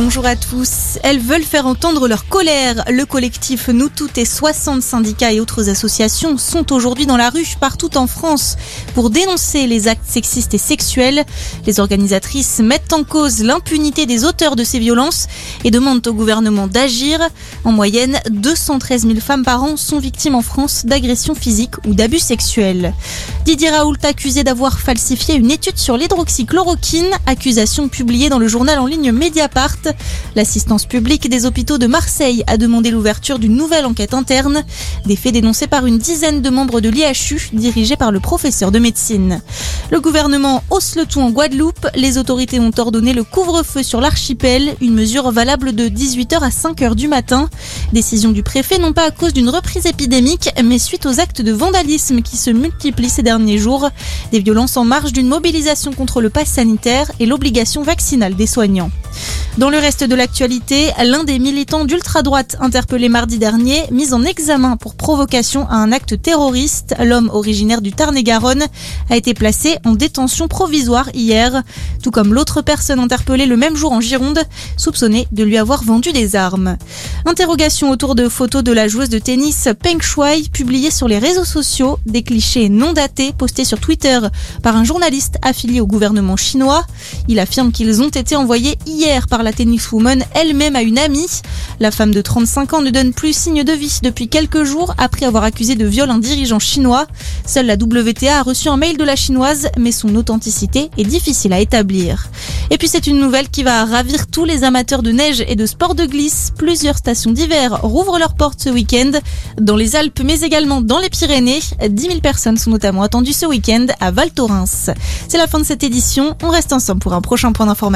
bonjour à tous. Elles veulent faire entendre leur colère. Le collectif Nous Toutes et 60 syndicats et autres associations sont aujourd'hui dans la rue partout en France pour dénoncer les actes sexistes et sexuels. Les organisatrices mettent en cause l'impunité des auteurs de ces violences et demandent au gouvernement d'agir. En moyenne, 213 000 femmes par an sont victimes en France d'agressions physiques ou d'abus sexuels. Didier Raoult accusé d'avoir falsifié une étude sur l'hydroxychloroquine, accusation publiée dans le journal en ligne Mediapart. L'assistance publique des hôpitaux de Marseille a demandé l'ouverture d'une nouvelle enquête interne, des faits dénoncés par une dizaine de membres de l'IHU dirigés par le professeur de médecine. Le gouvernement hausse le tout en Guadeloupe, les autorités ont ordonné le couvre-feu sur l'archipel, une mesure valable de 18h à 5h du matin. Décision du préfet non pas à cause d'une reprise épidémique, mais suite aux actes de vandalisme qui se multiplient ces derniers jours, des violences en marge d'une mobilisation contre le pass sanitaire et l'obligation vaccinale des soignants. Dans le reste de l'actualité, l'un des militants d'ultra-droite interpellé mardi dernier, mis en examen pour provocation à un acte terroriste, l'homme originaire du Tarn-et-Garonne, a été placé en détention provisoire hier, tout comme l'autre personne interpellée le même jour en Gironde, soupçonnée de lui avoir vendu des armes. Interrogation autour de photos de la joueuse de tennis Peng Shuai publiées sur les réseaux sociaux, des clichés non datés postés sur Twitter par un journaliste affilié au gouvernement chinois. Il affirme qu'ils ont été envoyés hier par la tenniswoman elle-même à une amie. La femme de 35 ans ne donne plus signe de vie depuis quelques jours après avoir accusé de viol un dirigeant chinois. Seule la WTA a reçu un mail de la chinoise, mais son authenticité est difficile à établir. Et puis c'est une nouvelle qui va ravir tous les amateurs de neige et de sport de glisse. Plusieurs stations d'hiver rouvrent leurs portes ce week-end dans les Alpes, mais également dans les Pyrénées. 10 000 personnes sont notamment attendues ce week-end à Val Thorens. C'est la fin de cette édition. On reste ensemble pour un prochain point d'information.